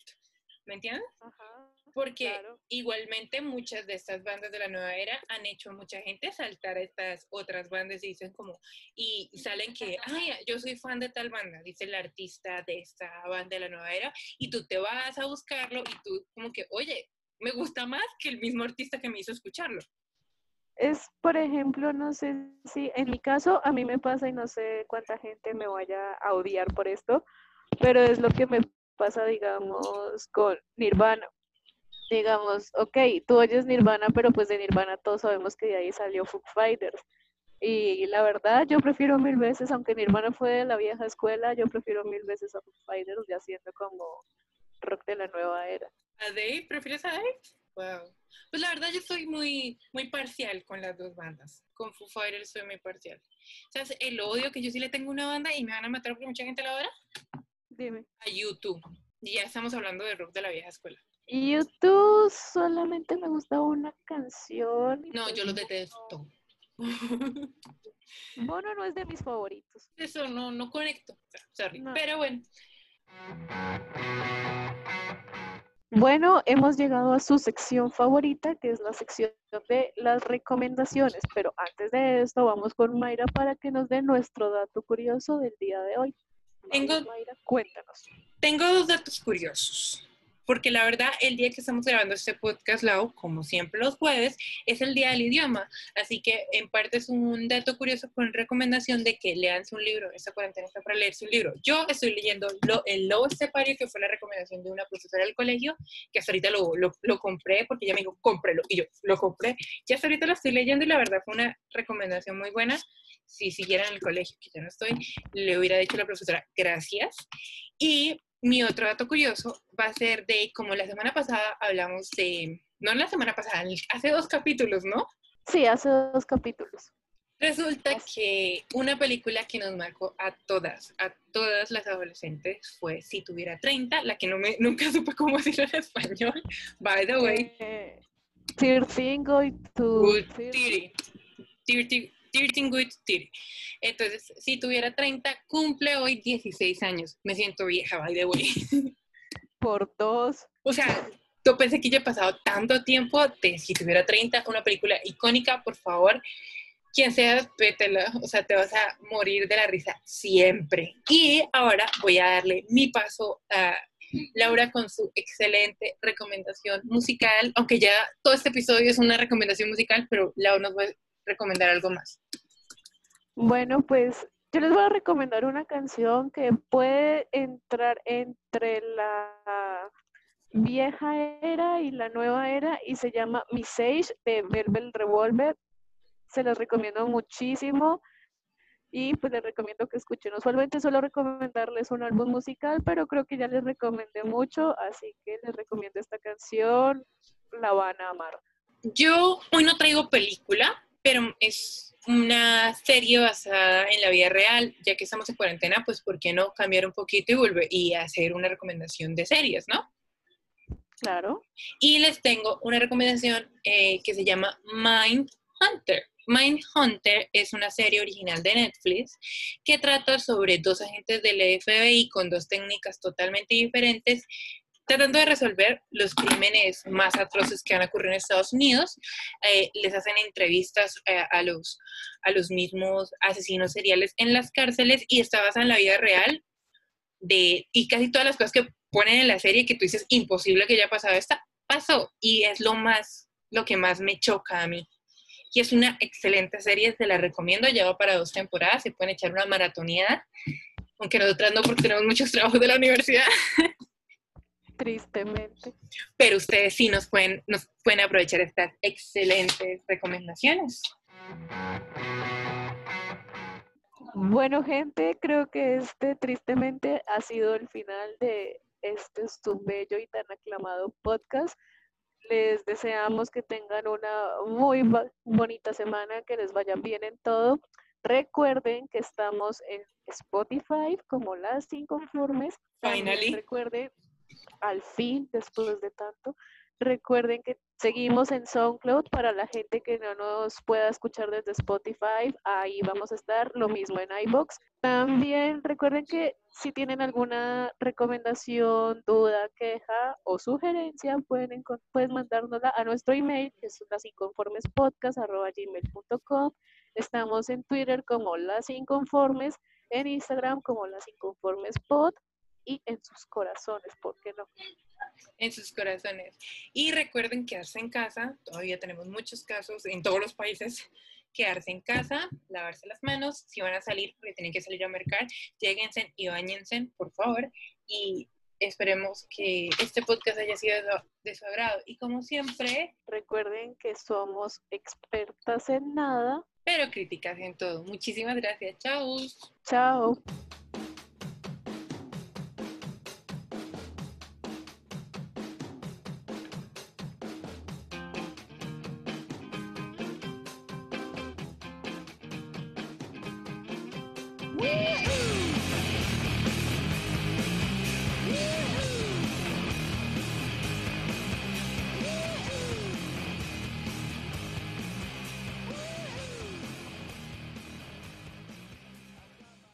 ¿Me entiendes? Ajá porque igualmente muchas de estas bandas de la nueva era han hecho mucha gente saltar a estas otras bandas y dicen como, y salen que, ay, yo soy fan de tal banda, dice el artista de esta banda de la nueva era, y tú te vas a buscarlo y tú como que, oye, me gusta más que el mismo artista que me hizo escucharlo. Es, por ejemplo, no sé si en mi caso a mí me pasa y no sé cuánta gente me vaya a odiar por esto, pero es lo que me pasa, digamos, con Nirvana digamos, ok, tú oyes Nirvana, pero pues de Nirvana todos sabemos que de ahí salió Foo Fighters. Y la verdad, yo prefiero mil veces, aunque Nirvana fue de la vieja escuela, yo prefiero mil veces a Foo Fighters ya siendo como rock de la nueva era. ¿A Dave? ¿Prefieres a Dave? Wow. Pues la verdad yo soy muy, muy parcial con las dos bandas. Con Foo Fighters soy muy parcial. ¿Sabes el odio que yo sí le tengo a una banda y me van a matar porque mucha gente la hora? Dime. A YouTube. Y ya estamos hablando de rock de la vieja escuela. YouTube solamente me gusta una canción. No, yo lo detesto. Bueno, no es de mis favoritos. Eso no, no conecto. Sorry. Pero bueno. Bueno, hemos llegado a su sección favorita, que es la sección de las recomendaciones. Pero antes de esto, vamos con Mayra para que nos dé nuestro dato curioso del día de hoy. Tengo, Mayra, cuéntanos. Tengo dos datos curiosos porque la verdad el día que estamos grabando este podcast, Lau, como siempre los jueves, es el día del idioma, así que en parte es un dato curioso con recomendación de que lean un libro, esta cuarentena está para leerse un libro. Yo estoy leyendo lo, El Lobo Estepario, que fue la recomendación de una profesora del colegio, que hasta ahorita lo, lo, lo compré, porque ella me dijo, cómprelo, y yo lo compré, y hasta ahorita lo estoy leyendo y la verdad fue una recomendación muy buena. Si siguiera en el colegio, que ya no estoy, le hubiera dicho a la profesora, gracias. Y mi otro dato curioso va a ser de, como la semana pasada hablamos de, no la semana pasada, hace dos capítulos, ¿no? Sí, hace dos capítulos. Resulta que una película que nos marcó a todas, a todas las adolescentes fue Si tuviera 30, la que no me, nunca supe cómo decirlo en español, by the way. Eh, 13 going to... Good 30. 30, 13 good 30. Entonces, si tuviera 30, cumple hoy 16 años. Me siento vieja, by the way. Por dos. O sea, yo pensé que ya he pasado tanto tiempo de si tuviera 30, una película icónica, por favor, quien sea, pétela, o sea, te vas a morir de la risa siempre. Y ahora voy a darle mi paso a Laura con su excelente recomendación musical, aunque ya todo este episodio es una recomendación musical, pero Laura nos va a recomendar algo más. Bueno, pues yo les voy a recomendar una canción que puede entrar entre la vieja era y la nueva era y se llama Miss Age de Velvet Revolver. Se las recomiendo muchísimo y pues les recomiendo que escuchen. Usualmente suelo recomendarles un álbum musical, pero creo que ya les recomendé mucho, así que les recomiendo esta canción, la van a amar. Yo hoy no traigo película, pero es una serie basada en la vida real, ya que estamos en cuarentena, pues ¿por qué no cambiar un poquito y volver y hacer una recomendación de series, ¿no? Claro. Y les tengo una recomendación eh, que se llama Mind Hunter. Mind Hunter es una serie original de Netflix que trata sobre dos agentes del FBI con dos técnicas totalmente diferentes tratando de resolver los crímenes más atroces que han ocurrido en Estados Unidos. Eh, les hacen entrevistas eh, a, los, a los mismos asesinos seriales en las cárceles y está basada en la vida real de, y casi todas las cosas que ponen en la serie que tú dices imposible que haya pasado esta, pasó y es lo más, lo que más me choca a mí. Y es una excelente serie, te la recomiendo, lleva para dos temporadas, se pueden echar una maratoneada, aunque nosotras no porque tenemos muchos trabajos de la universidad. Tristemente. Pero ustedes sí nos pueden, nos pueden aprovechar estas excelentes recomendaciones. Bueno, gente, creo que este tristemente ha sido el final de este su bello y tan aclamado podcast. Les deseamos que tengan una muy bonita semana, que les vaya bien en todo. Recuerden que estamos en Spotify como las inconformes. Finally. Recuerden al fin, después de tanto. Recuerden que seguimos en SoundCloud para la gente que no nos pueda escuchar desde Spotify. Ahí vamos a estar, lo mismo en iBox. También recuerden que si tienen alguna recomendación, duda, queja o sugerencia, pueden, pueden mandárnosla a nuestro email, que es lasinconformespodcast.gmail.com. Estamos en Twitter como Las Inconformes, en Instagram como Las Inconformes Pod y en sus corazones, ¿por qué no? En sus corazones. Y recuerden quedarse en casa, todavía tenemos muchos casos en todos los países, quedarse en casa, lavarse las manos, si van a salir, porque tienen que salir a mercar, lleguense y bañense, por favor, y esperemos que este podcast haya sido de su agrado. Y como siempre, recuerden que somos expertas en nada, pero críticas en todo. Muchísimas gracias. Chao. Chao.